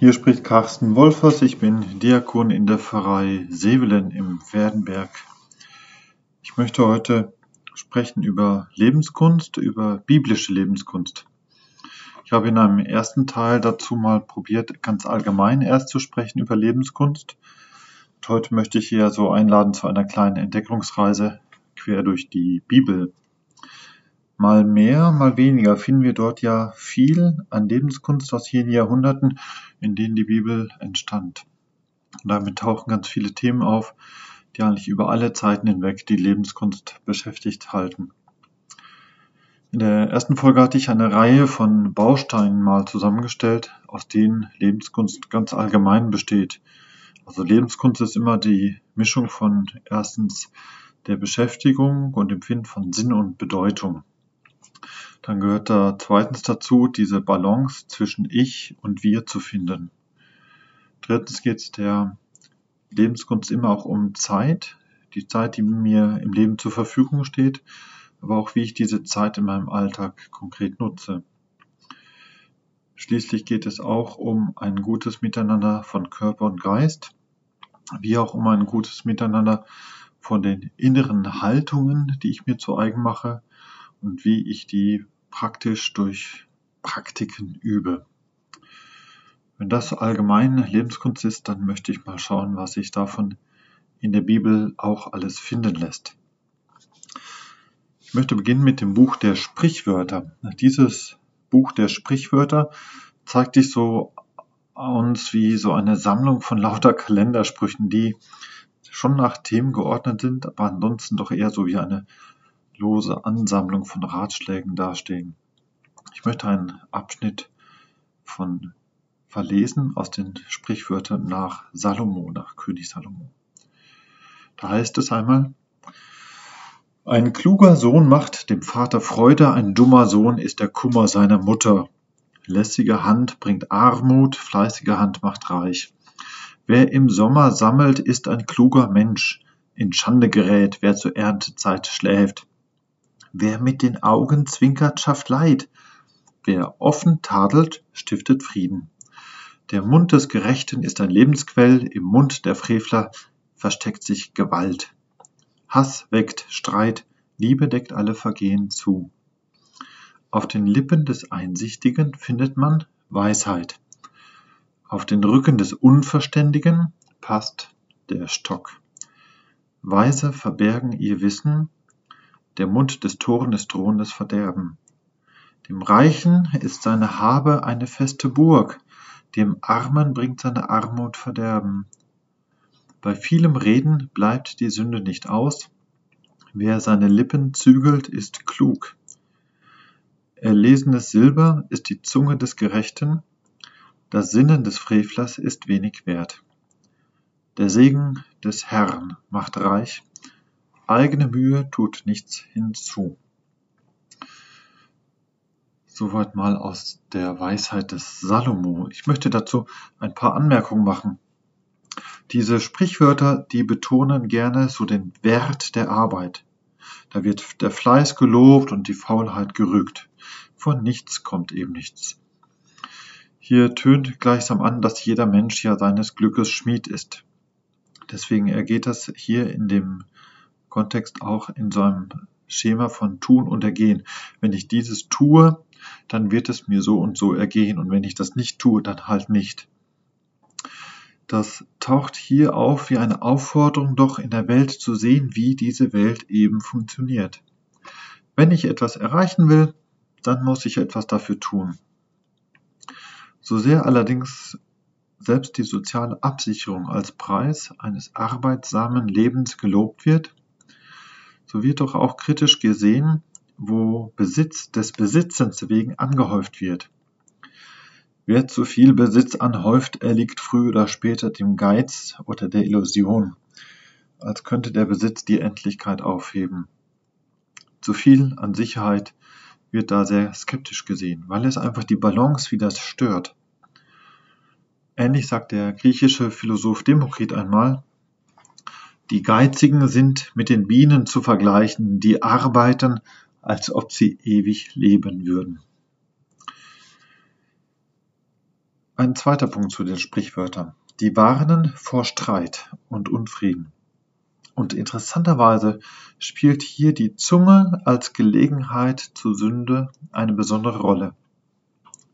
Hier spricht Carsten Wolfers, ich bin Diakon in der Pfarrei Sevelen im Werdenberg. Ich möchte heute sprechen über Lebenskunst, über biblische Lebenskunst. Ich habe in einem ersten Teil dazu mal probiert, ganz allgemein erst zu sprechen über Lebenskunst. Und heute möchte ich hier so einladen zu einer kleinen Entdeckungsreise quer durch die Bibel. Mal mehr, mal weniger finden wir dort ja viel an Lebenskunst aus jenen Jahrhunderten, in denen die Bibel entstand. Und damit tauchen ganz viele Themen auf, die eigentlich über alle Zeiten hinweg die Lebenskunst beschäftigt halten. In der ersten Folge hatte ich eine Reihe von Bausteinen mal zusammengestellt, aus denen Lebenskunst ganz allgemein besteht. Also Lebenskunst ist immer die Mischung von erstens der Beschäftigung und Empfinden von Sinn und Bedeutung. Dann gehört da zweitens dazu, diese Balance zwischen Ich und Wir zu finden. Drittens geht es der Lebenskunst immer auch um Zeit, die Zeit, die mir im Leben zur Verfügung steht, aber auch wie ich diese Zeit in meinem Alltag konkret nutze. Schließlich geht es auch um ein gutes Miteinander von Körper und Geist, wie auch um ein gutes Miteinander von den inneren Haltungen, die ich mir zu eigen mache und wie ich die praktisch durch Praktiken übe. Wenn das allgemein Lebenskunst ist, dann möchte ich mal schauen, was sich davon in der Bibel auch alles finden lässt. Ich möchte beginnen mit dem Buch der Sprichwörter. Dieses Buch der Sprichwörter zeigt sich so uns wie so eine Sammlung von lauter Kalendersprüchen, die schon nach Themen geordnet sind, aber ansonsten doch eher so wie eine lose Ansammlung von Ratschlägen dastehen. Ich möchte einen Abschnitt von verlesen aus den Sprichwörtern nach Salomo, nach König Salomo. Da heißt es einmal, ein kluger Sohn macht dem Vater Freude, ein dummer Sohn ist der Kummer seiner Mutter. Lässige Hand bringt Armut, fleißige Hand macht reich. Wer im Sommer sammelt, ist ein kluger Mensch. In Schande gerät, wer zur Erntezeit schläft. Wer mit den Augen zwinkert, schafft Leid. Wer offen tadelt, stiftet Frieden. Der Mund des Gerechten ist ein Lebensquell, im Mund der Frevler versteckt sich Gewalt. Hass weckt Streit, Liebe deckt alle Vergehen zu. Auf den Lippen des Einsichtigen findet man Weisheit. Auf den Rücken des Unverständigen passt der Stock. Weise verbergen ihr Wissen, der Mund des Toren ist drohendes Verderben. Dem Reichen ist seine Habe eine feste Burg, dem Armen bringt seine Armut Verderben. Bei vielem Reden bleibt die Sünde nicht aus, wer seine Lippen zügelt, ist klug. Erlesenes Silber ist die Zunge des Gerechten, das Sinnen des Frevlers ist wenig wert. Der Segen des Herrn macht reich, Eigene Mühe tut nichts hinzu. Soweit mal aus der Weisheit des Salomo. Ich möchte dazu ein paar Anmerkungen machen. Diese Sprichwörter, die betonen gerne so den Wert der Arbeit. Da wird der Fleiß gelobt und die Faulheit gerügt. Von nichts kommt eben nichts. Hier tönt gleichsam an, dass jeder Mensch ja seines Glückes Schmied ist. Deswegen ergeht das hier in dem Kontext auch in so einem Schema von tun und ergehen. Wenn ich dieses tue, dann wird es mir so und so ergehen und wenn ich das nicht tue, dann halt nicht. Das taucht hier auf wie eine Aufforderung, doch in der Welt zu sehen, wie diese Welt eben funktioniert. Wenn ich etwas erreichen will, dann muss ich etwas dafür tun. So sehr allerdings selbst die soziale Absicherung als Preis eines arbeitsamen Lebens gelobt wird, so wird doch auch kritisch gesehen, wo Besitz des Besitzens wegen angehäuft wird. Wer zu viel Besitz anhäuft, erliegt früher oder später dem Geiz oder der Illusion, als könnte der Besitz die Endlichkeit aufheben. Zu viel an Sicherheit wird da sehr skeptisch gesehen, weil es einfach die Balance wieder stört. Ähnlich sagt der griechische Philosoph Demokrit einmal, die Geizigen sind mit den Bienen zu vergleichen, die arbeiten, als ob sie ewig leben würden. Ein zweiter Punkt zu den Sprichwörtern. Die warnen vor Streit und Unfrieden. Und interessanterweise spielt hier die Zunge als Gelegenheit zur Sünde eine besondere Rolle.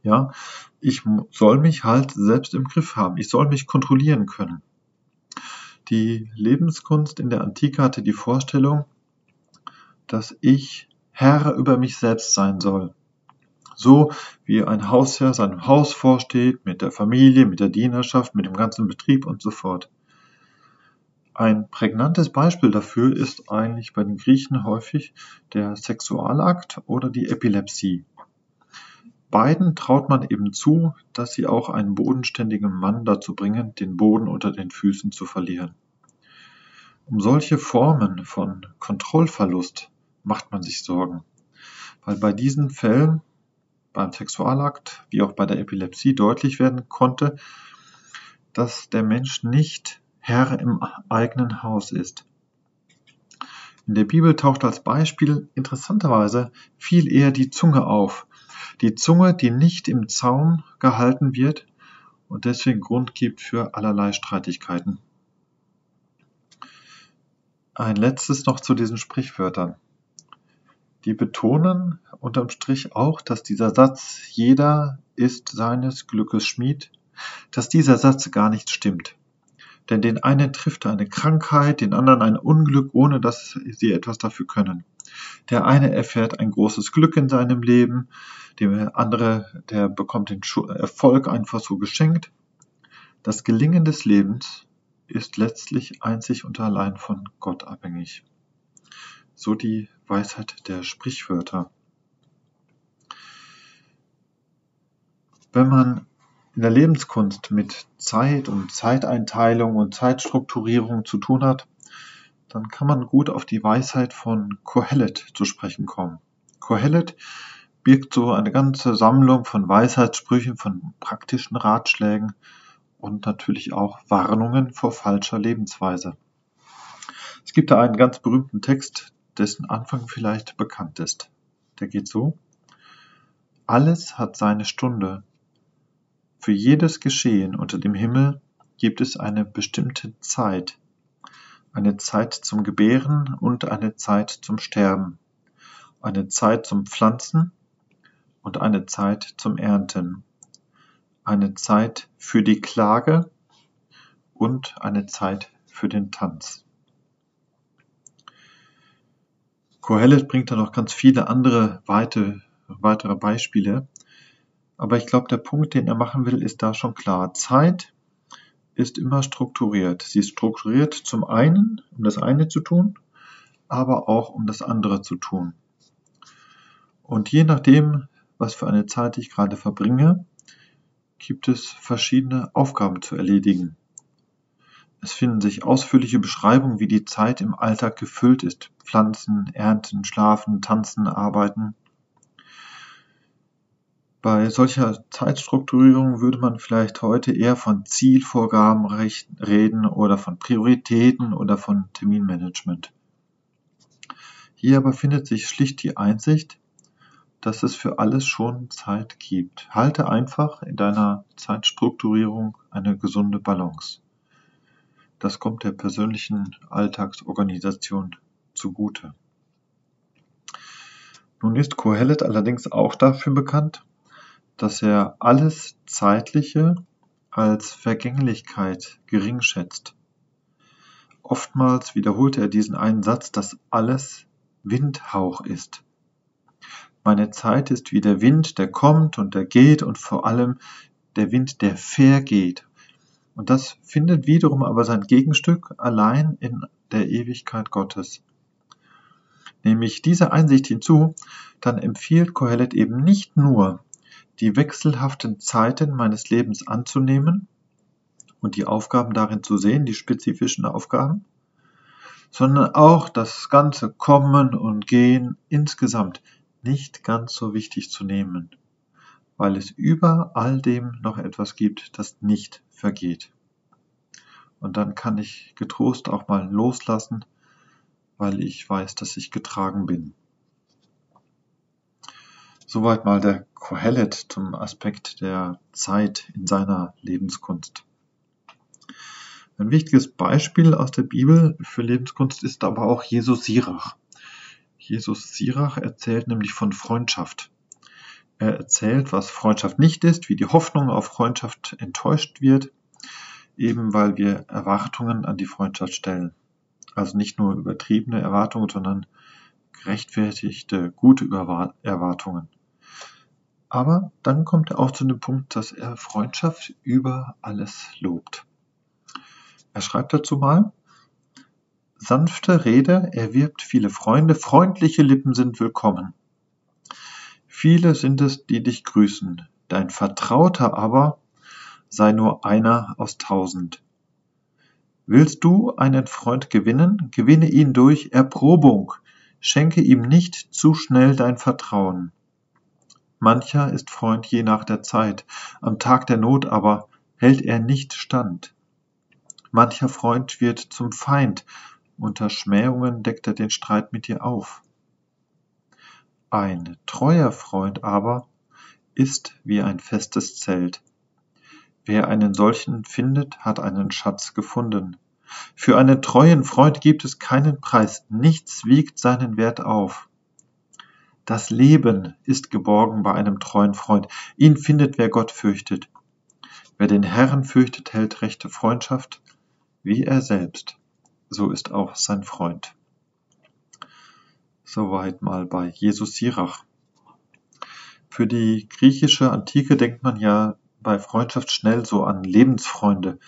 Ja, ich soll mich halt selbst im Griff haben. Ich soll mich kontrollieren können. Die Lebenskunst in der Antike hatte die Vorstellung, dass ich Herr über mich selbst sein soll. So wie ein Hausherr seinem Haus vorsteht, mit der Familie, mit der Dienerschaft, mit dem ganzen Betrieb und so fort. Ein prägnantes Beispiel dafür ist eigentlich bei den Griechen häufig der Sexualakt oder die Epilepsie. Beiden traut man eben zu, dass sie auch einen bodenständigen Mann dazu bringen, den Boden unter den Füßen zu verlieren. Um solche Formen von Kontrollverlust macht man sich Sorgen, weil bei diesen Fällen, beim Sexualakt wie auch bei der Epilepsie deutlich werden konnte, dass der Mensch nicht Herr im eigenen Haus ist. In der Bibel taucht als Beispiel interessanterweise viel eher die Zunge auf. Die Zunge, die nicht im Zaum gehalten wird und deswegen Grund gibt für allerlei Streitigkeiten. Ein letztes noch zu diesen Sprichwörtern. Die betonen unterm Strich auch, dass dieser Satz jeder ist seines Glückes Schmied, dass dieser Satz gar nicht stimmt. Denn den einen trifft eine Krankheit, den anderen ein Unglück, ohne dass sie etwas dafür können. Der eine erfährt ein großes Glück in seinem Leben, der andere, der bekommt den Erfolg einfach so geschenkt. Das Gelingen des Lebens ist letztlich einzig und allein von Gott abhängig. So die Weisheit der Sprichwörter. Wenn man in der Lebenskunst mit Zeit und Zeiteinteilung und Zeitstrukturierung zu tun hat, dann kann man gut auf die Weisheit von Kohelet zu sprechen kommen. Kohelet birgt so eine ganze Sammlung von Weisheitssprüchen, von praktischen Ratschlägen und natürlich auch Warnungen vor falscher Lebensweise. Es gibt da einen ganz berühmten Text, dessen Anfang vielleicht bekannt ist. Der geht so. Alles hat seine Stunde für jedes Geschehen unter dem Himmel gibt es eine bestimmte Zeit, eine Zeit zum Gebären und eine Zeit zum Sterben, eine Zeit zum Pflanzen und eine Zeit zum Ernten, eine Zeit für die Klage und eine Zeit für den Tanz. Kohelet bringt da noch ganz viele andere weite, weitere Beispiele, aber ich glaube, der Punkt, den er machen will, ist da schon klar. Zeit ist immer strukturiert. Sie ist strukturiert zum einen, um das eine zu tun, aber auch um das andere zu tun. Und je nachdem, was für eine Zeit ich gerade verbringe, gibt es verschiedene Aufgaben zu erledigen. Es finden sich ausführliche Beschreibungen, wie die Zeit im Alltag gefüllt ist. Pflanzen, ernten, schlafen, tanzen, arbeiten. Bei solcher Zeitstrukturierung würde man vielleicht heute eher von Zielvorgaben reden oder von Prioritäten oder von Terminmanagement. Hier aber findet sich schlicht die Einsicht, dass es für alles schon Zeit gibt. Halte einfach in deiner Zeitstrukturierung eine gesunde Balance. Das kommt der persönlichen Alltagsorganisation zugute. Nun ist Kohelet allerdings auch dafür bekannt, dass er alles Zeitliche als Vergänglichkeit gering schätzt. Oftmals wiederholt er diesen einen Satz, dass alles Windhauch ist. Meine Zeit ist wie der Wind, der kommt und der geht und vor allem der Wind, der vergeht. Und das findet wiederum aber sein Gegenstück allein in der Ewigkeit Gottes. Nämlich diese Einsicht hinzu, dann empfiehlt Kohelet eben nicht nur die wechselhaften Zeiten meines Lebens anzunehmen und die Aufgaben darin zu sehen, die spezifischen Aufgaben, sondern auch das ganze Kommen und Gehen insgesamt nicht ganz so wichtig zu nehmen, weil es über all dem noch etwas gibt, das nicht vergeht. Und dann kann ich getrost auch mal loslassen, weil ich weiß, dass ich getragen bin. Soweit mal der Kohelet zum Aspekt der Zeit in seiner Lebenskunst. Ein wichtiges Beispiel aus der Bibel für Lebenskunst ist aber auch Jesus Sirach. Jesus Sirach erzählt nämlich von Freundschaft. Er erzählt, was Freundschaft nicht ist, wie die Hoffnung auf Freundschaft enttäuscht wird, eben weil wir Erwartungen an die Freundschaft stellen. Also nicht nur übertriebene Erwartungen, sondern gerechtfertigte, gute Erwartungen. Aber dann kommt er auch zu dem Punkt, dass er Freundschaft über alles lobt. Er schreibt dazu mal, sanfte Rede erwirbt viele Freunde, freundliche Lippen sind willkommen. Viele sind es, die dich grüßen, dein Vertrauter aber sei nur einer aus tausend. Willst du einen Freund gewinnen, gewinne ihn durch Erprobung, schenke ihm nicht zu schnell dein Vertrauen. Mancher ist Freund je nach der Zeit, am Tag der Not aber hält er nicht stand. Mancher Freund wird zum Feind, unter Schmähungen deckt er den Streit mit dir auf. Ein treuer Freund aber ist wie ein festes Zelt. Wer einen solchen findet, hat einen Schatz gefunden. Für einen treuen Freund gibt es keinen Preis, nichts wiegt seinen Wert auf. Das Leben ist geborgen bei einem treuen Freund, ihn findet, wer Gott fürchtet. Wer den Herrn fürchtet, hält rechte Freundschaft, wie er selbst, so ist auch sein Freund. Soweit mal bei Jesus Sirach. Für die griechische Antike denkt man ja bei Freundschaft schnell so an Lebensfreunde,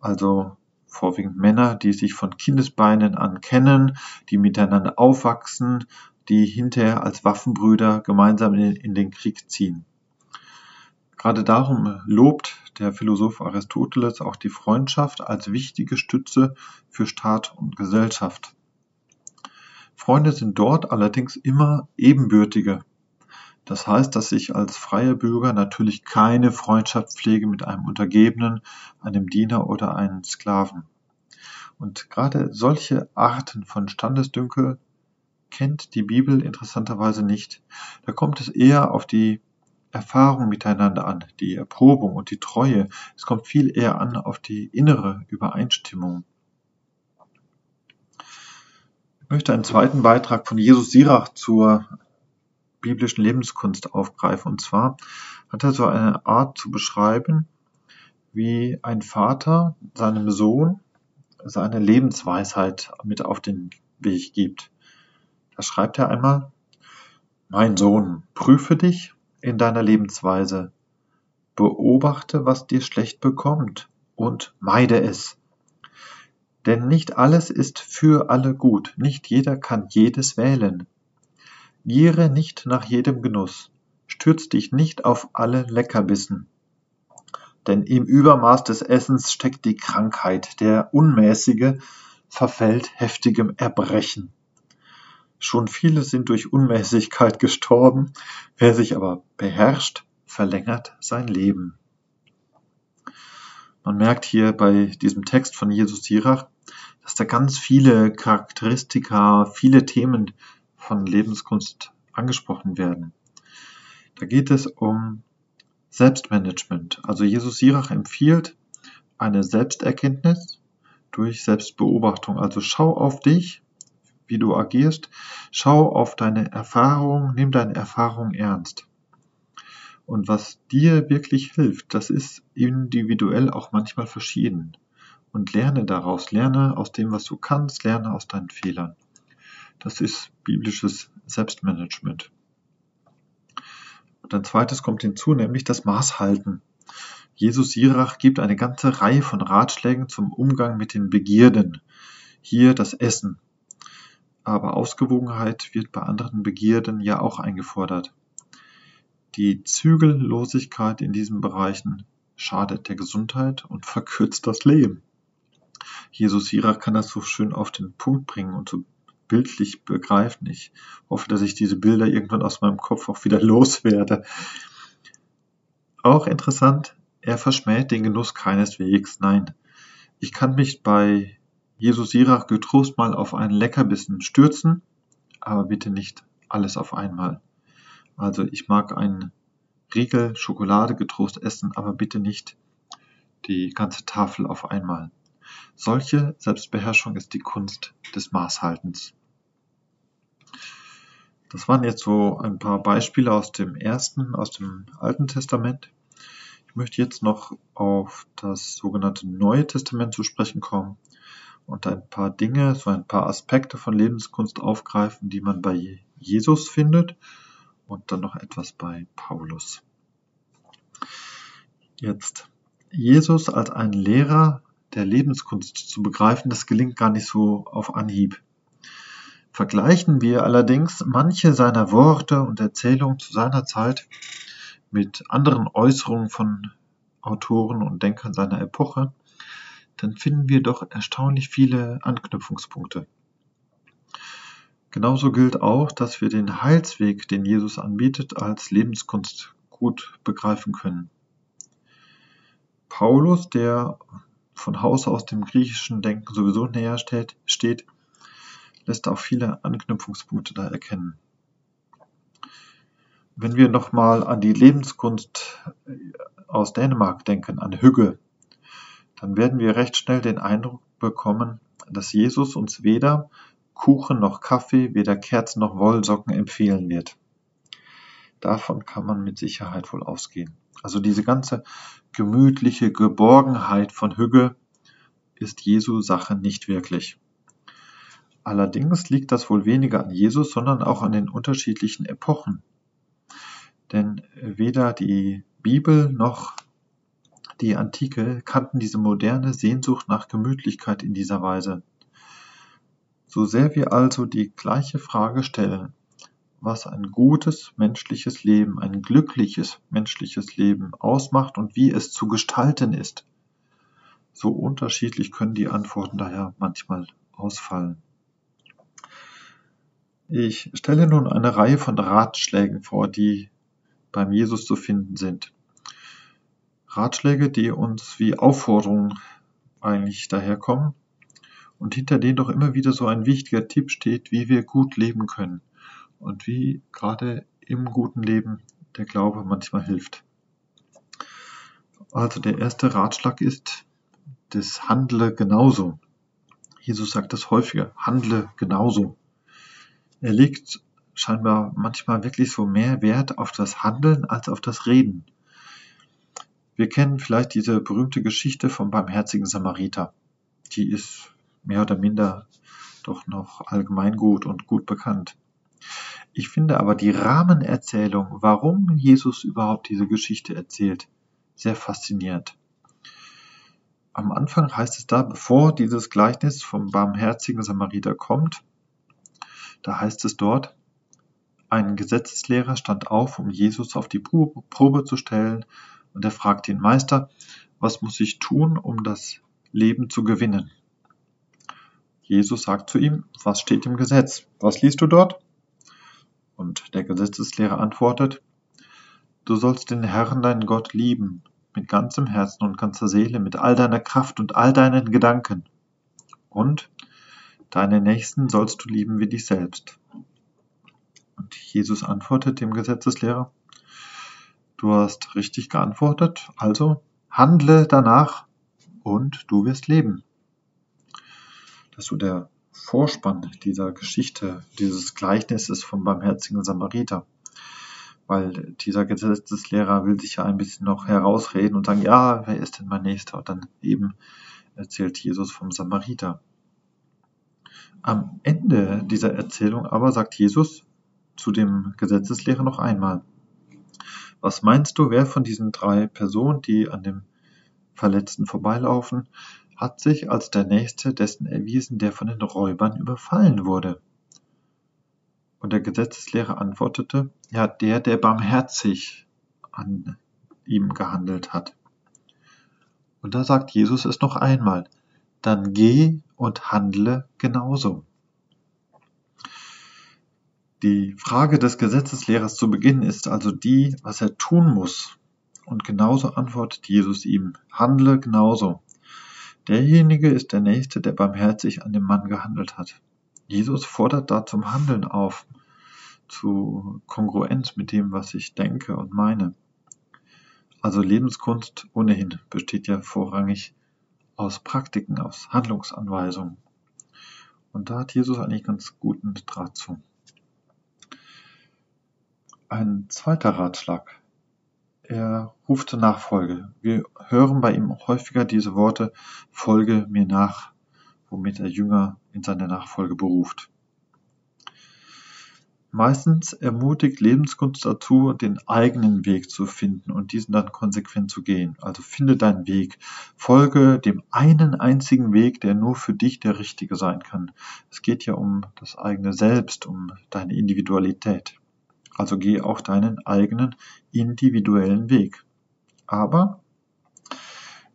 also vorwiegend Männer, die sich von Kindesbeinen an kennen, die miteinander aufwachsen, die hinterher als Waffenbrüder gemeinsam in, den Krieg ziehen. Gerade darum lobt der Philosoph Aristoteles auch die Freundschaft als wichtige Stütze für Staat und Gesellschaft. Freunde sind dort allerdings immer ebenbürtige. Das heißt, dass ich als freier Bürger natürlich keine Freundschaft pflege mit einem Untergebenen, einem Diener oder einem Sklaven. Und gerade solche Arten von Standesdünkel kennt die Bibel interessanterweise nicht. Da kommt es eher auf die Erfahrung miteinander an, die Erprobung und die Treue. Es kommt viel eher an auf die innere Übereinstimmung. Ich möchte einen zweiten Beitrag von Jesus Sirach zur biblischen Lebenskunst aufgreifen. Und zwar hat er so eine Art zu beschreiben, wie ein Vater seinem Sohn seine Lebensweisheit mit auf den Weg gibt. Da schreibt er einmal, mein Sohn, prüfe dich in deiner Lebensweise. Beobachte, was dir schlecht bekommt und meide es. Denn nicht alles ist für alle gut, nicht jeder kann jedes wählen. Giere nicht nach jedem Genuss, stürz dich nicht auf alle Leckerbissen. Denn im Übermaß des Essens steckt die Krankheit, der Unmäßige verfällt heftigem Erbrechen. Schon viele sind durch Unmäßigkeit gestorben, wer sich aber beherrscht, verlängert sein Leben. Man merkt hier bei diesem Text von Jesus Sirach, dass da ganz viele Charakteristika, viele Themen von Lebenskunst angesprochen werden. Da geht es um Selbstmanagement. Also Jesus Sirach empfiehlt eine Selbsterkenntnis durch Selbstbeobachtung. Also schau auf dich, wie du agierst. Schau auf deine Erfahrung, nimm deine Erfahrung ernst. Und was dir wirklich hilft, das ist individuell auch manchmal verschieden. Und lerne daraus, lerne aus dem, was du kannst, lerne aus deinen Fehlern. Das ist biblisches Selbstmanagement. Und ein zweites kommt hinzu, nämlich das Maßhalten. Jesus Sirach gibt eine ganze Reihe von Ratschlägen zum Umgang mit den Begierden. Hier das Essen, aber Ausgewogenheit wird bei anderen Begierden ja auch eingefordert. Die Zügellosigkeit in diesen Bereichen schadet der Gesundheit und verkürzt das Leben. Jesus Sirach kann das so schön auf den Punkt bringen und so bildlich begreifen. Ich hoffe, dass ich diese Bilder irgendwann aus meinem Kopf auch wieder loswerde. Auch interessant, er verschmäht den Genuss keineswegs. Nein, ich kann mich bei Jesus Sirach getrost mal auf einen Leckerbissen stürzen, aber bitte nicht alles auf einmal. Also ich mag ein Riegel, Schokolade getrost essen, aber bitte nicht die ganze Tafel auf einmal. Solche Selbstbeherrschung ist die Kunst des Maßhaltens. Das waren jetzt so ein paar Beispiele aus dem ersten, aus dem Alten Testament. Ich möchte jetzt noch auf das sogenannte Neue Testament zu sprechen kommen und ein paar Dinge, so ein paar Aspekte von Lebenskunst aufgreifen, die man bei Jesus findet und dann noch etwas bei Paulus. Jetzt Jesus als ein Lehrer der Lebenskunst zu begreifen, das gelingt gar nicht so auf Anhieb. Vergleichen wir allerdings manche seiner Worte und Erzählungen zu seiner Zeit mit anderen Äußerungen von Autoren und Denkern seiner Epoche, dann finden wir doch erstaunlich viele Anknüpfungspunkte. Genauso gilt auch, dass wir den Heilsweg, den Jesus anbietet, als Lebenskunst gut begreifen können. Paulus, der von Haus aus dem griechischen Denken sowieso näher steht, steht lässt auch viele Anknüpfungspunkte da erkennen. Wenn wir nochmal an die Lebenskunst aus Dänemark denken, an Hügge, dann werden wir recht schnell den Eindruck bekommen, dass Jesus uns weder Kuchen noch Kaffee, weder Kerzen noch Wollsocken empfehlen wird. Davon kann man mit Sicherheit wohl ausgehen. Also diese ganze gemütliche Geborgenheit von Hügge ist Jesu Sache nicht wirklich. Allerdings liegt das wohl weniger an Jesus, sondern auch an den unterschiedlichen Epochen. Denn weder die Bibel noch die Antike kannten diese moderne Sehnsucht nach Gemütlichkeit in dieser Weise. So sehr wir also die gleiche Frage stellen, was ein gutes menschliches Leben, ein glückliches menschliches Leben ausmacht und wie es zu gestalten ist. So unterschiedlich können die Antworten daher manchmal ausfallen. Ich stelle nun eine Reihe von Ratschlägen vor, die beim Jesus zu finden sind. Ratschläge, die uns wie Aufforderungen eigentlich daherkommen und hinter denen doch immer wieder so ein wichtiger Tipp steht, wie wir gut leben können und wie gerade im guten Leben der Glaube manchmal hilft. Also der erste Ratschlag ist, das Handle genauso. Jesus sagt das häufiger, handle genauso. Er legt scheinbar manchmal wirklich so mehr Wert auf das Handeln als auf das Reden. Wir kennen vielleicht diese berühmte Geschichte vom barmherzigen Samariter. Die ist mehr oder minder doch noch allgemeingut und gut bekannt. Ich finde aber die Rahmenerzählung, warum Jesus überhaupt diese Geschichte erzählt, sehr faszinierend. Am Anfang heißt es da, bevor dieses Gleichnis vom barmherzigen Samariter kommt, da heißt es dort, ein Gesetzeslehrer stand auf, um Jesus auf die Probe zu stellen, und er fragt den Meister, was muss ich tun, um das Leben zu gewinnen? Jesus sagt zu ihm, was steht im Gesetz? Was liest du dort? Und der Gesetzeslehrer antwortet, Du sollst den Herrn, deinen Gott, lieben, mit ganzem Herzen und ganzer Seele, mit all deiner Kraft und all deinen Gedanken. Und deine Nächsten sollst du lieben wie dich selbst. Und Jesus antwortet dem Gesetzeslehrer, Du hast richtig geantwortet, also handle danach und du wirst leben. Das ist so der Vorspann dieser Geschichte, dieses Gleichnisses vom barmherzigen Samariter. Weil dieser Gesetzeslehrer will sich ja ein bisschen noch herausreden und sagen, ja, wer ist denn mein Nächster? Und dann eben erzählt Jesus vom Samariter. Am Ende dieser Erzählung aber sagt Jesus zu dem Gesetzeslehrer noch einmal, was meinst du, wer von diesen drei Personen, die an dem Verletzten vorbeilaufen, hat sich als der Nächste dessen erwiesen, der von den Räubern überfallen wurde. Und der Gesetzeslehrer antwortete, ja, der, der barmherzig an ihm gehandelt hat. Und da sagt Jesus es noch einmal, dann geh und handle genauso. Die Frage des Gesetzeslehrers zu Beginn ist also die, was er tun muss. Und genauso antwortet Jesus ihm, handle genauso. Derjenige ist der Nächste, der barmherzig an dem Mann gehandelt hat. Jesus fordert da zum Handeln auf, zu Kongruenz mit dem, was ich denke und meine. Also Lebenskunst ohnehin besteht ja vorrangig aus Praktiken, aus Handlungsanweisungen. Und da hat Jesus eigentlich ganz guten Draht zu. Ein zweiter Ratschlag. Er ruft zur Nachfolge. Wir hören bei ihm häufiger diese Worte, folge mir nach, womit er Jünger in seine Nachfolge beruft. Meistens ermutigt Lebenskunst dazu, den eigenen Weg zu finden und diesen dann konsequent zu gehen. Also finde deinen Weg. Folge dem einen einzigen Weg, der nur für dich der richtige sein kann. Es geht ja um das eigene Selbst, um deine Individualität. Also geh auch deinen eigenen individuellen Weg. Aber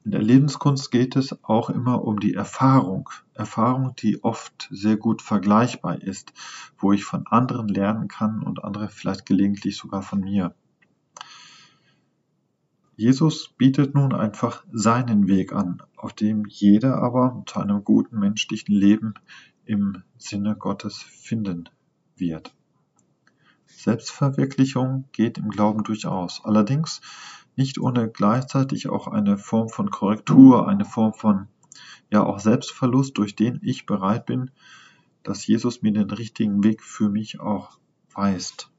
in der Lebenskunst geht es auch immer um die Erfahrung. Erfahrung, die oft sehr gut vergleichbar ist, wo ich von anderen lernen kann und andere vielleicht gelegentlich sogar von mir. Jesus bietet nun einfach seinen Weg an, auf dem jeder aber zu einem guten menschlichen Leben im Sinne Gottes finden wird. Selbstverwirklichung geht im Glauben durchaus. Allerdings nicht ohne gleichzeitig auch eine Form von Korrektur, eine Form von ja auch Selbstverlust, durch den ich bereit bin, dass Jesus mir den richtigen Weg für mich auch weist.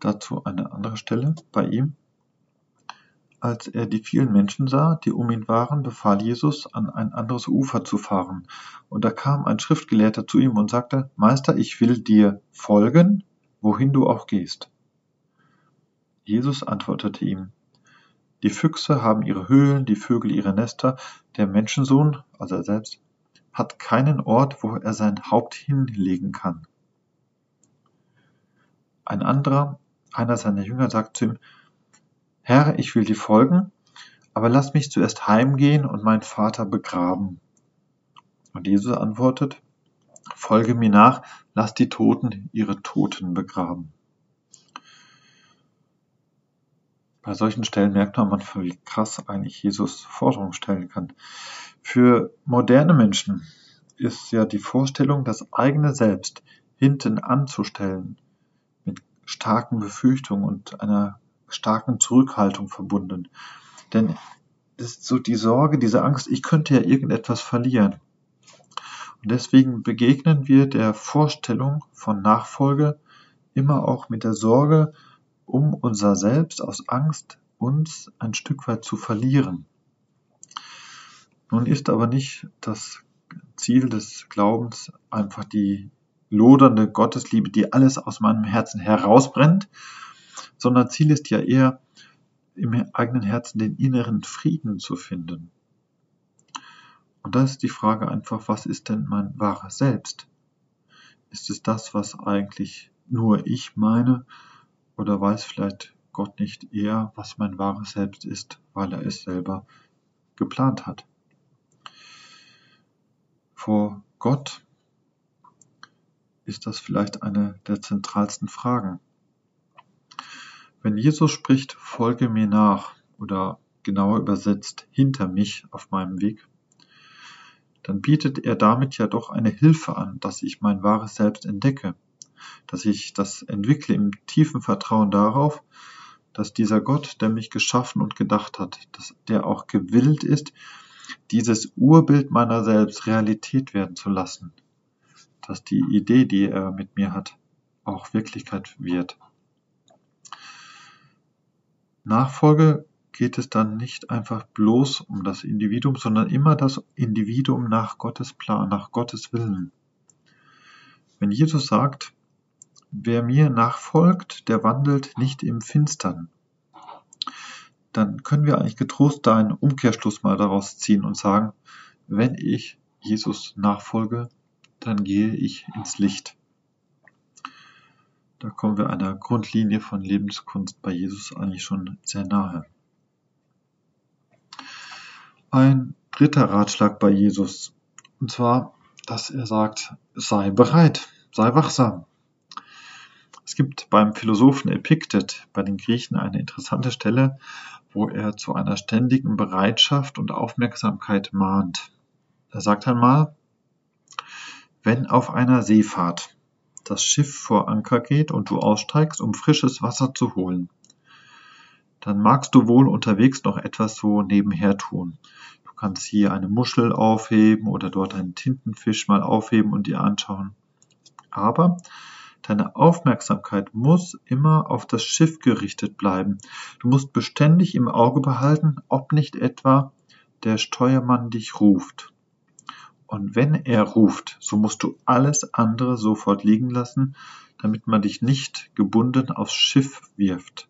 Dazu eine andere Stelle bei ihm. Als er die vielen Menschen sah, die um ihn waren, befahl Jesus, an ein anderes Ufer zu fahren. Und da kam ein Schriftgelehrter zu ihm und sagte, Meister, ich will dir folgen, wohin du auch gehst. Jesus antwortete ihm, Die Füchse haben ihre Höhlen, die Vögel ihre Nester, der Menschensohn, also er selbst, hat keinen Ort, wo er sein Haupt hinlegen kann. Ein anderer, einer seiner Jünger, sagt zu ihm, Herr, ich will dir folgen, aber lass mich zuerst heimgehen und meinen Vater begraben. Und Jesus antwortet, Folge mir nach, lass die Toten ihre Toten begraben. Bei solchen Stellen merkt man wie krass eigentlich Jesus Forderungen stellen kann. Für moderne Menschen ist ja die Vorstellung, das eigene Selbst hinten anzustellen, mit starken Befürchtungen und einer starken Zurückhaltung verbunden. Denn es ist so die Sorge, diese Angst, ich könnte ja irgendetwas verlieren. Und deswegen begegnen wir der Vorstellung von Nachfolge immer auch mit der Sorge, um unser Selbst aus Angst, uns ein Stück weit zu verlieren. Nun ist aber nicht das Ziel des Glaubens einfach die lodernde Gottesliebe, die alles aus meinem Herzen herausbrennt, sondern Ziel ist ja eher, im eigenen Herzen den inneren Frieden zu finden. Und da ist die Frage einfach, was ist denn mein wahres Selbst? Ist es das, was eigentlich nur ich meine? Oder weiß vielleicht Gott nicht eher, was mein wahres Selbst ist, weil er es selber geplant hat? Vor Gott ist das vielleicht eine der zentralsten Fragen. Wenn Jesus spricht, folge mir nach oder genauer übersetzt hinter mich auf meinem Weg, dann bietet er damit ja doch eine Hilfe an, dass ich mein wahres Selbst entdecke dass ich das entwickle im tiefen Vertrauen darauf, dass dieser Gott, der mich geschaffen und gedacht hat, dass der auch gewillt ist, dieses Urbild meiner selbst Realität werden zu lassen, dass die Idee, die er mit mir hat, auch Wirklichkeit wird. Nachfolge geht es dann nicht einfach bloß um das Individuum, sondern immer das Individuum nach Gottes Plan, nach Gottes Willen. Wenn Jesus sagt, Wer mir nachfolgt, der wandelt nicht im Finstern. Dann können wir eigentlich getrost da einen Umkehrschluss mal daraus ziehen und sagen, wenn ich Jesus nachfolge, dann gehe ich ins Licht. Da kommen wir einer Grundlinie von Lebenskunst bei Jesus eigentlich schon sehr nahe. Ein dritter Ratschlag bei Jesus, und zwar, dass er sagt, sei bereit, sei wachsam. Es gibt beim Philosophen Epiktet bei den Griechen eine interessante Stelle, wo er zu einer ständigen Bereitschaft und Aufmerksamkeit mahnt. Er sagt einmal, wenn auf einer Seefahrt das Schiff vor Anker geht und du aussteigst, um frisches Wasser zu holen, dann magst du wohl unterwegs noch etwas so nebenher tun. Du kannst hier eine Muschel aufheben oder dort einen Tintenfisch mal aufheben und dir anschauen. Aber deine Aufmerksamkeit muss immer auf das Schiff gerichtet bleiben. Du musst beständig im Auge behalten, ob nicht etwa der Steuermann dich ruft. Und wenn er ruft, so musst du alles andere sofort liegen lassen, damit man dich nicht gebunden aufs Schiff wirft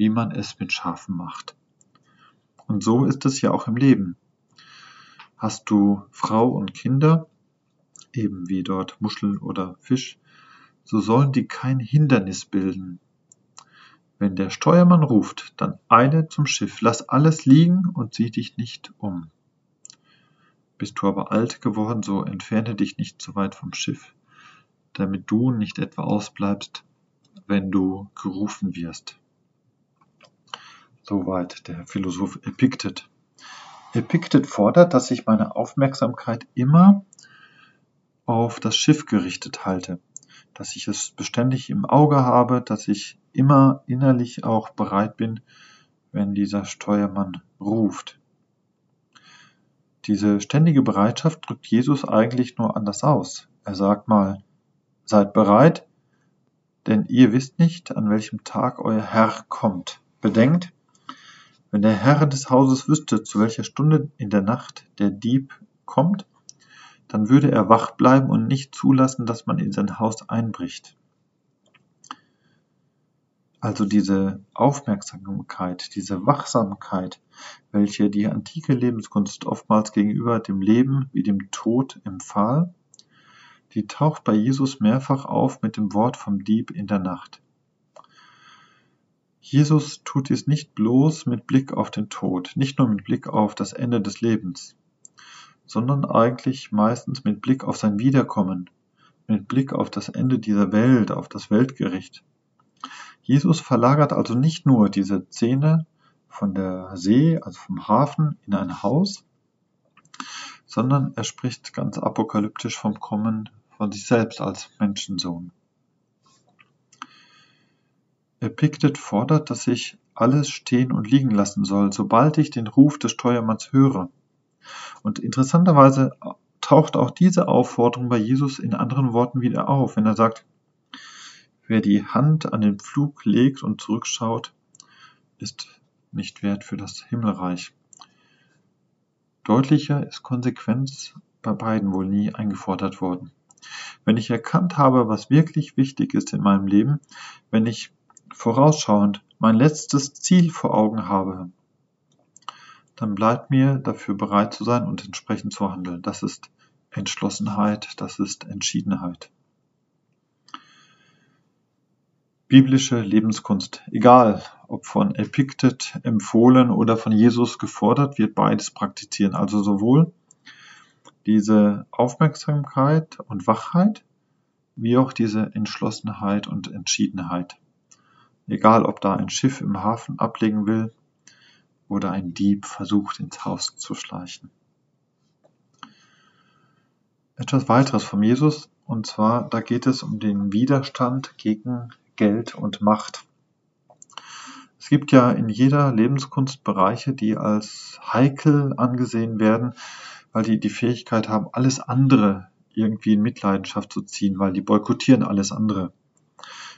wie man es mit Schafen macht. Und so ist es ja auch im Leben. Hast du Frau und Kinder, eben wie dort Muschel oder Fisch, so sollen die kein Hindernis bilden. Wenn der Steuermann ruft, dann eile zum Schiff, lass alles liegen und sieh dich nicht um. Bist du aber alt geworden, so entferne dich nicht zu weit vom Schiff, damit du nicht etwa ausbleibst, wenn du gerufen wirst. Soweit der Philosoph Epiktet. Epiktet fordert, dass ich meine Aufmerksamkeit immer auf das Schiff gerichtet halte, dass ich es beständig im Auge habe, dass ich immer innerlich auch bereit bin, wenn dieser Steuermann ruft. Diese ständige Bereitschaft drückt Jesus eigentlich nur anders aus. Er sagt mal, seid bereit, denn ihr wisst nicht, an welchem Tag euer Herr kommt. Bedenkt, wenn der Herr des Hauses wüsste, zu welcher Stunde in der Nacht der Dieb kommt, dann würde er wach bleiben und nicht zulassen, dass man in sein Haus einbricht. Also diese Aufmerksamkeit, diese Wachsamkeit, welche die antike Lebenskunst oftmals gegenüber dem Leben wie dem Tod empfahl, die taucht bei Jesus mehrfach auf mit dem Wort vom Dieb in der Nacht. Jesus tut dies nicht bloß mit Blick auf den Tod, nicht nur mit Blick auf das Ende des Lebens, sondern eigentlich meistens mit Blick auf sein Wiederkommen, mit Blick auf das Ende dieser Welt, auf das Weltgericht. Jesus verlagert also nicht nur diese Szene von der See, also vom Hafen, in ein Haus, sondern er spricht ganz apokalyptisch vom Kommen von sich selbst als Menschensohn. Epiktet fordert, dass ich alles stehen und liegen lassen soll, sobald ich den Ruf des Steuermanns höre. Und interessanterweise taucht auch diese Aufforderung bei Jesus in anderen Worten wieder auf, wenn er sagt, wer die Hand an den Pflug legt und zurückschaut, ist nicht wert für das Himmelreich. Deutlicher ist Konsequenz bei beiden wohl nie eingefordert worden. Wenn ich erkannt habe, was wirklich wichtig ist in meinem Leben, wenn ich vorausschauend mein letztes Ziel vor Augen habe, dann bleibt mir dafür bereit zu sein und entsprechend zu handeln. Das ist Entschlossenheit, das ist Entschiedenheit. Biblische Lebenskunst, egal ob von Epiktet empfohlen oder von Jesus gefordert, wird beides praktizieren. Also sowohl diese Aufmerksamkeit und Wachheit, wie auch diese Entschlossenheit und Entschiedenheit egal ob da ein Schiff im Hafen ablegen will oder ein Dieb versucht ins Haus zu schleichen. Etwas weiteres von Jesus, und zwar da geht es um den Widerstand gegen Geld und Macht. Es gibt ja in jeder Lebenskunst Bereiche, die als heikel angesehen werden, weil die die Fähigkeit haben, alles andere irgendwie in Mitleidenschaft zu ziehen, weil die boykottieren alles andere.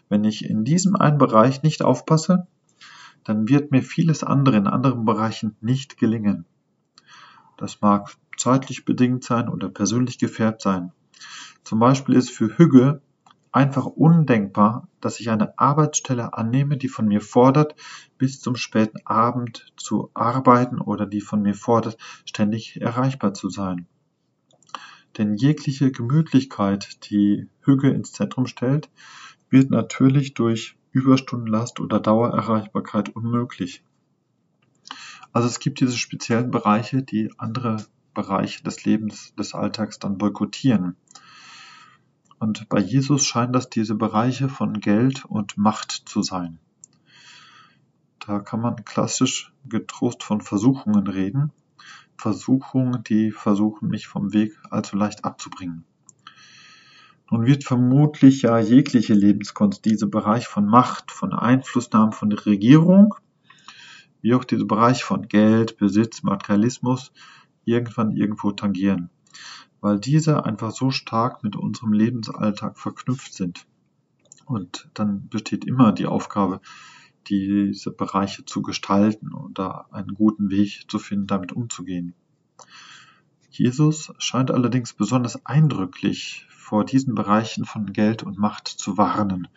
Wenn ich in diesem einen Bereich nicht aufpasse, dann wird mir vieles andere in anderen Bereichen nicht gelingen. Das mag zeitlich bedingt sein oder persönlich gefärbt sein. Zum Beispiel ist für Hügge einfach undenkbar, dass ich eine Arbeitsstelle annehme, die von mir fordert, bis zum späten Abend zu arbeiten oder die von mir fordert, ständig erreichbar zu sein. Denn jegliche Gemütlichkeit, die Hügge ins Zentrum stellt, wird natürlich durch Überstundenlast oder Dauererreichbarkeit unmöglich. Also es gibt diese speziellen Bereiche, die andere Bereiche des Lebens, des Alltags dann boykottieren. Und bei Jesus scheinen das diese Bereiche von Geld und Macht zu sein. Da kann man klassisch getrost von Versuchungen reden. Versuchungen, die versuchen, mich vom Weg allzu leicht abzubringen. Nun wird vermutlich ja jegliche Lebenskunst, dieser Bereich von Macht, von Einflussnahmen von der Regierung, wie auch diese Bereiche von Geld, Besitz, Materialismus irgendwann irgendwo tangieren, weil diese einfach so stark mit unserem Lebensalltag verknüpft sind. Und dann besteht immer die Aufgabe, diese Bereiche zu gestalten und da einen guten Weg zu finden, damit umzugehen. Jesus scheint allerdings besonders eindrücklich vor diesen Bereichen von Geld und Macht zu warnen.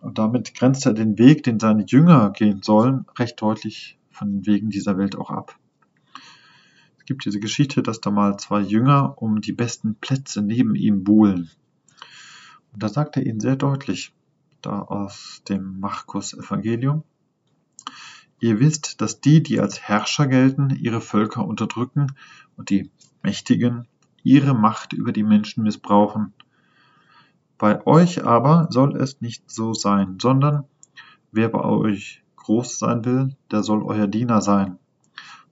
Und damit grenzt er den Weg, den seine Jünger gehen sollen, recht deutlich von den Wegen dieser Welt auch ab. Gibt diese Geschichte, dass da mal zwei Jünger um die besten Plätze neben ihm buhlen. Und da sagt er ihnen sehr deutlich, da aus dem Markus Evangelium, Ihr wisst, dass die, die als Herrscher gelten, ihre Völker unterdrücken und die Mächtigen ihre Macht über die Menschen missbrauchen. Bei euch aber soll es nicht so sein, sondern wer bei euch groß sein will, der soll euer Diener sein.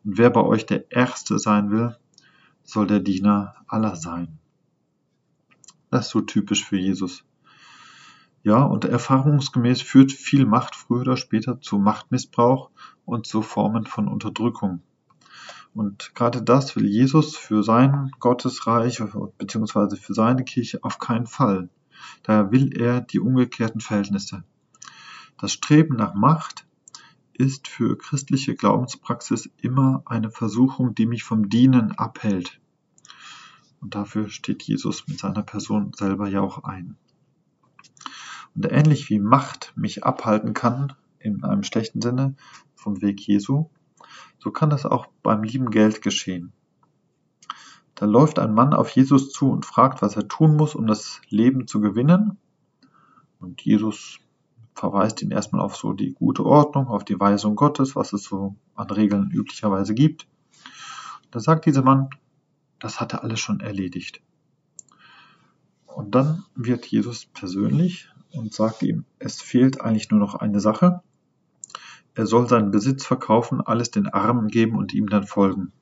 Und wer bei euch der Erste sein will, soll der Diener aller sein. Das ist so typisch für Jesus. Ja, und erfahrungsgemäß führt viel Macht früher oder später zu Machtmissbrauch und zu Formen von Unterdrückung. Und gerade das will Jesus für sein Gottesreich bzw. für seine Kirche auf keinen Fall. Daher will er die umgekehrten Verhältnisse. Das Streben nach Macht ist für christliche Glaubenspraxis immer eine Versuchung, die mich vom Dienen abhält. Und dafür steht Jesus mit seiner Person selber ja auch ein. Und ähnlich wie Macht mich abhalten kann, in einem schlechten Sinne, vom Weg Jesu, so kann das auch beim lieben Geld geschehen. Da läuft ein Mann auf Jesus zu und fragt, was er tun muss, um das Leben zu gewinnen. Und Jesus verweist ihn erstmal auf so die gute Ordnung, auf die Weisung Gottes, was es so an Regeln üblicherweise gibt. Da sagt dieser Mann, das hat er alles schon erledigt. Und dann wird Jesus persönlich und sagt ihm, es fehlt eigentlich nur noch eine Sache. Er soll seinen Besitz verkaufen, alles den Armen geben und ihm dann folgen.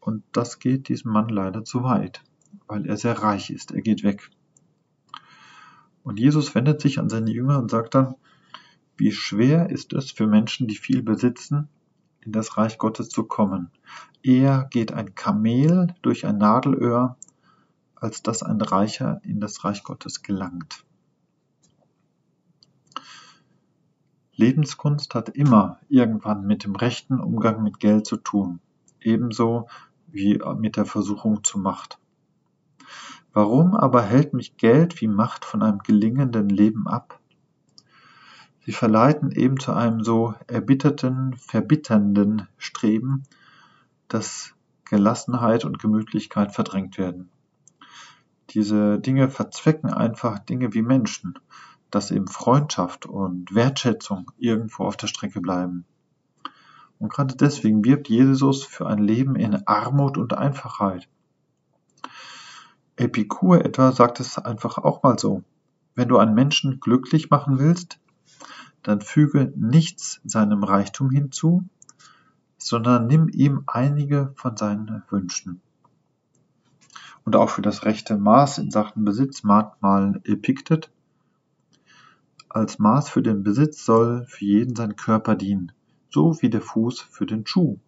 Und das geht diesem Mann leider zu weit, weil er sehr reich ist. Er geht weg. Und Jesus wendet sich an seine Jünger und sagt dann, wie schwer ist es für Menschen, die viel besitzen, in das Reich Gottes zu kommen. Eher geht ein Kamel durch ein Nadelöhr, als dass ein Reicher in das Reich Gottes gelangt. Lebenskunst hat immer irgendwann mit dem rechten Umgang mit Geld zu tun, ebenso wie mit der Versuchung zur Macht. Warum aber hält mich Geld wie Macht von einem gelingenden Leben ab? Sie verleiten eben zu einem so erbitterten, verbitternden Streben, dass Gelassenheit und Gemütlichkeit verdrängt werden diese Dinge verzwecken einfach Dinge wie Menschen, dass eben Freundschaft und Wertschätzung irgendwo auf der Strecke bleiben. Und gerade deswegen wirbt Jesus für ein Leben in Armut und Einfachheit. Epikur etwa sagt es einfach auch mal so. Wenn du einen Menschen glücklich machen willst, dann füge nichts seinem Reichtum hinzu, sondern nimm ihm einige von seinen Wünschen und auch für das rechte Maß in Sachen Besitz mal Epiktet. Als Maß für den Besitz soll für jeden sein Körper dienen, so wie der Fuß für den Schuh.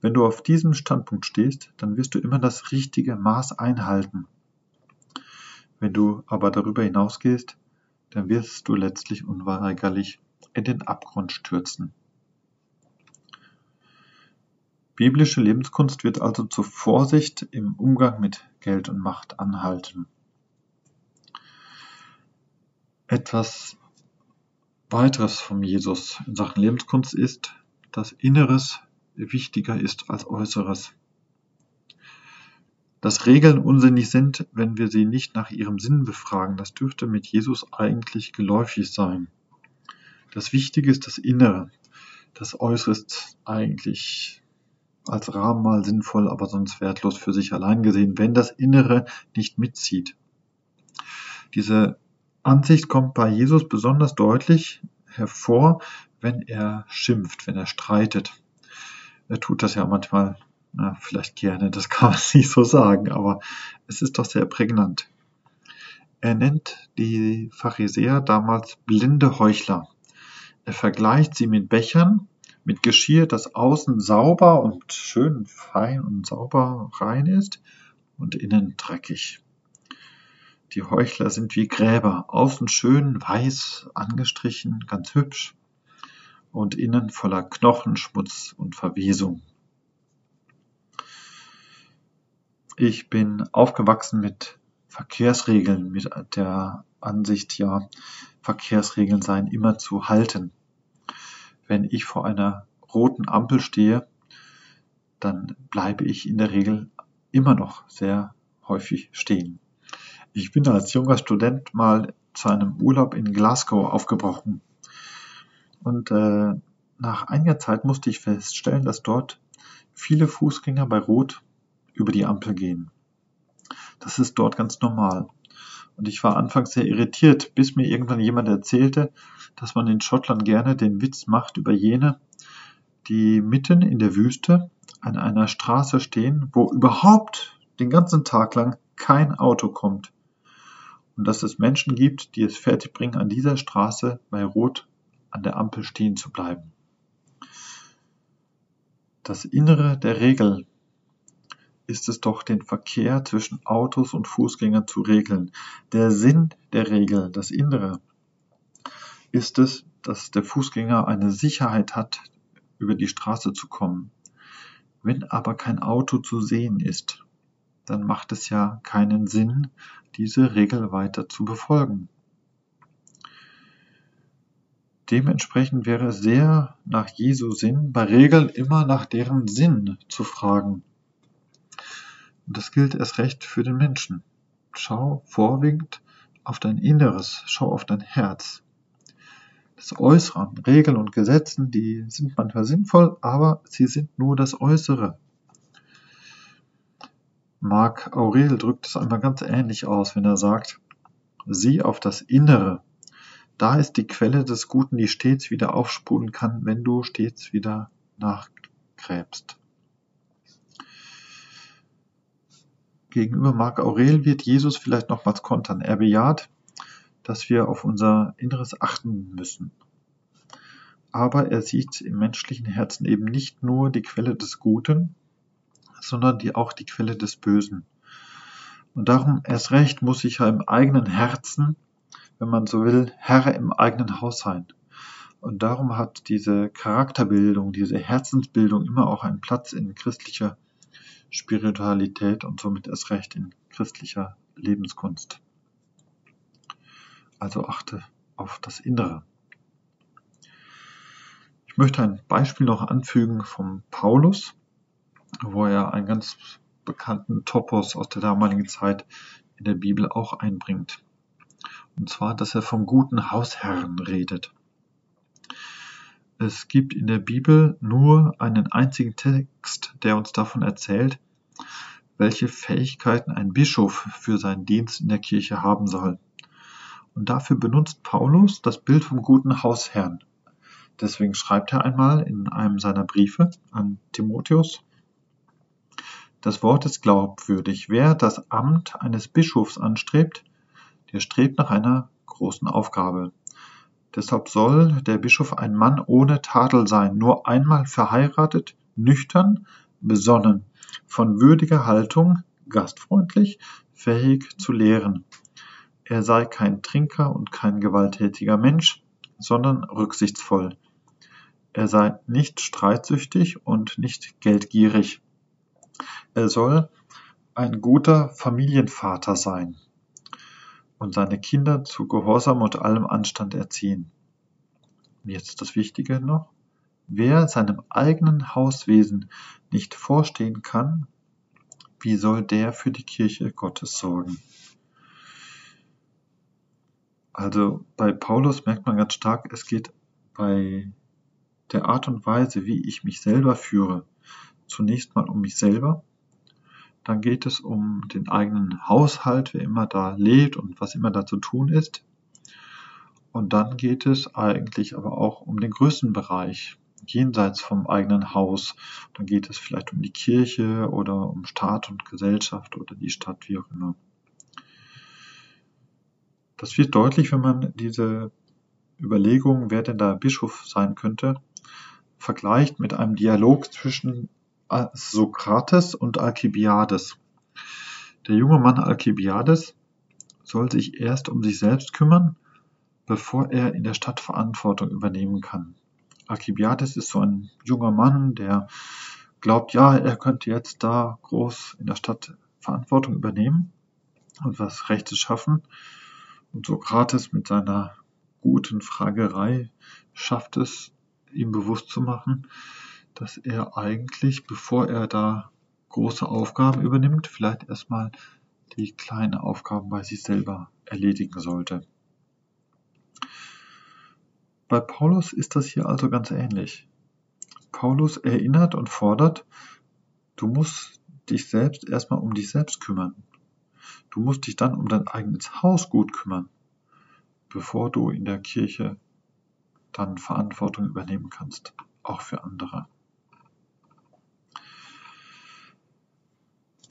Wenn du auf diesem Standpunkt stehst, dann wirst du immer das richtige Maß einhalten. Wenn du aber darüber hinausgehst, dann wirst du letztlich unweigerlich in den Abgrund stürzen. Biblische Lebenskunst wird also zur Vorsicht im Umgang mit Geld und Macht anhalten. Etwas weiteres von Jesus in Sachen Lebenskunst ist, dass Inneres wichtiger ist als Äußeres. Dass Regeln unsinnig sind, wenn wir sie nicht nach ihrem Sinn befragen, das dürfte mit Jesus eigentlich geläufig sein. Das Wichtige ist das Innere. Das Äußere ist eigentlich als Rahmen mal sinnvoll, aber sonst wertlos für sich allein gesehen, wenn das Innere nicht mitzieht. Diese Ansicht kommt bei Jesus besonders deutlich hervor, wenn er schimpft, wenn er streitet. Er tut das ja manchmal, na, vielleicht gerne, das kann man nicht so sagen, aber es ist doch sehr prägnant. Er nennt die Pharisäer damals blinde Heuchler. Er vergleicht sie mit Bechern, mit Geschirr, das außen sauber und schön fein und sauber rein ist und innen dreckig. Die Heuchler sind wie Gräber, außen schön weiß angestrichen, ganz hübsch und innen voller Knochenschmutz und Verwesung. Ich bin aufgewachsen mit Verkehrsregeln, mit der Ansicht, ja, Verkehrsregeln seien immer zu halten. Wenn ich vor einer roten Ampel stehe, dann bleibe ich in der Regel immer noch sehr häufig stehen. Ich bin als junger Student mal zu einem Urlaub in Glasgow aufgebrochen. Und äh, nach einiger Zeit musste ich feststellen, dass dort viele Fußgänger bei Rot über die Ampel gehen. Das ist dort ganz normal. Und ich war anfangs sehr irritiert, bis mir irgendwann jemand erzählte, dass man in Schottland gerne den Witz macht über jene, die mitten in der Wüste an einer Straße stehen, wo überhaupt den ganzen Tag lang kein Auto kommt und dass es Menschen gibt, die es fertigbringen, an dieser Straße bei Rot an der Ampel stehen zu bleiben. Das Innere der Regel ist es doch, den Verkehr zwischen Autos und Fußgängern zu regeln. Der Sinn der Regel, das Innere, ist es, dass der Fußgänger eine Sicherheit hat, über die Straße zu kommen. Wenn aber kein Auto zu sehen ist, dann macht es ja keinen Sinn, diese Regel weiter zu befolgen. Dementsprechend wäre es sehr nach Jesu Sinn, bei Regeln immer nach deren Sinn zu fragen. Und das gilt erst recht für den Menschen. Schau vorwiegend auf dein Inneres, schau auf dein Herz. Das Äußere an Regeln und Gesetzen, die sind manchmal sinnvoll, aber sie sind nur das Äußere. Marc Aurel drückt es einmal ganz ähnlich aus, wenn er sagt, sieh auf das Innere. Da ist die Quelle des Guten, die stets wieder aufsprudeln kann, wenn du stets wieder nachgräbst. Gegenüber Marc Aurel wird Jesus vielleicht nochmals kontern. Er bejaht, dass wir auf unser Inneres achten müssen. Aber er sieht im menschlichen Herzen eben nicht nur die Quelle des Guten, sondern die, auch die Quelle des Bösen. Und darum erst recht muss ich ja im eigenen Herzen, wenn man so will, Herr im eigenen Haus sein. Und darum hat diese Charakterbildung, diese Herzensbildung immer auch einen Platz in christlicher Spiritualität und somit erst recht in christlicher Lebenskunst. Also achte auf das Innere. Ich möchte ein Beispiel noch anfügen vom Paulus wo er einen ganz bekannten Topos aus der damaligen Zeit in der Bibel auch einbringt. Und zwar, dass er vom guten Hausherrn redet. Es gibt in der Bibel nur einen einzigen Text, der uns davon erzählt, welche Fähigkeiten ein Bischof für seinen Dienst in der Kirche haben soll. Und dafür benutzt Paulus das Bild vom guten Hausherrn. Deswegen schreibt er einmal in einem seiner Briefe an Timotheus, das Wort ist glaubwürdig. Wer das Amt eines Bischofs anstrebt, der strebt nach einer großen Aufgabe. Deshalb soll der Bischof ein Mann ohne Tadel sein, nur einmal verheiratet, nüchtern, besonnen, von würdiger Haltung, gastfreundlich, fähig zu lehren. Er sei kein Trinker und kein gewalttätiger Mensch, sondern rücksichtsvoll. Er sei nicht streitsüchtig und nicht geldgierig. Er soll ein guter Familienvater sein und seine Kinder zu Gehorsam und allem Anstand erziehen. Und jetzt das Wichtige noch. Wer seinem eigenen Hauswesen nicht vorstehen kann, wie soll der für die Kirche Gottes sorgen? Also bei Paulus merkt man ganz stark, es geht bei der Art und Weise, wie ich mich selber führe, zunächst mal um mich selber dann geht es um den eigenen Haushalt, wer immer da lebt und was immer da zu tun ist. Und dann geht es eigentlich aber auch um den größten Bereich, jenseits vom eigenen Haus. Dann geht es vielleicht um die Kirche oder um Staat und Gesellschaft oder die Stadt, wie auch immer. Das wird deutlich, wenn man diese Überlegungen, wer denn da Bischof sein könnte, vergleicht mit einem Dialog zwischen Sokrates und Alkibiades. Der junge Mann Alkibiades soll sich erst um sich selbst kümmern, bevor er in der Stadt Verantwortung übernehmen kann. Alkibiades ist so ein junger Mann, der glaubt, ja, er könnte jetzt da groß in der Stadt Verantwortung übernehmen und was Rechtes schaffen. Und Sokrates mit seiner guten Fragerei schafft es, ihm bewusst zu machen, dass er eigentlich, bevor er da große Aufgaben übernimmt, vielleicht erstmal die kleinen Aufgaben bei sich selber erledigen sollte. Bei Paulus ist das hier also ganz ähnlich. Paulus erinnert und fordert, du musst dich selbst erstmal um dich selbst kümmern. Du musst dich dann um dein eigenes Haus gut kümmern, bevor du in der Kirche dann Verantwortung übernehmen kannst, auch für andere.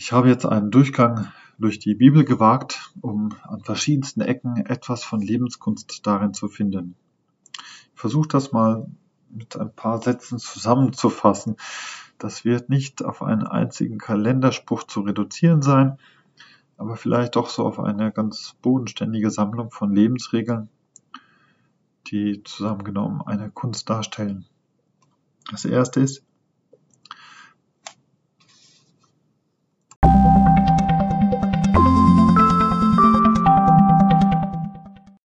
Ich habe jetzt einen Durchgang durch die Bibel gewagt, um an verschiedensten Ecken etwas von Lebenskunst darin zu finden. Ich versuche das mal mit ein paar Sätzen zusammenzufassen. Das wird nicht auf einen einzigen Kalenderspruch zu reduzieren sein, aber vielleicht doch so auf eine ganz bodenständige Sammlung von Lebensregeln, die zusammengenommen eine Kunst darstellen. Das erste ist,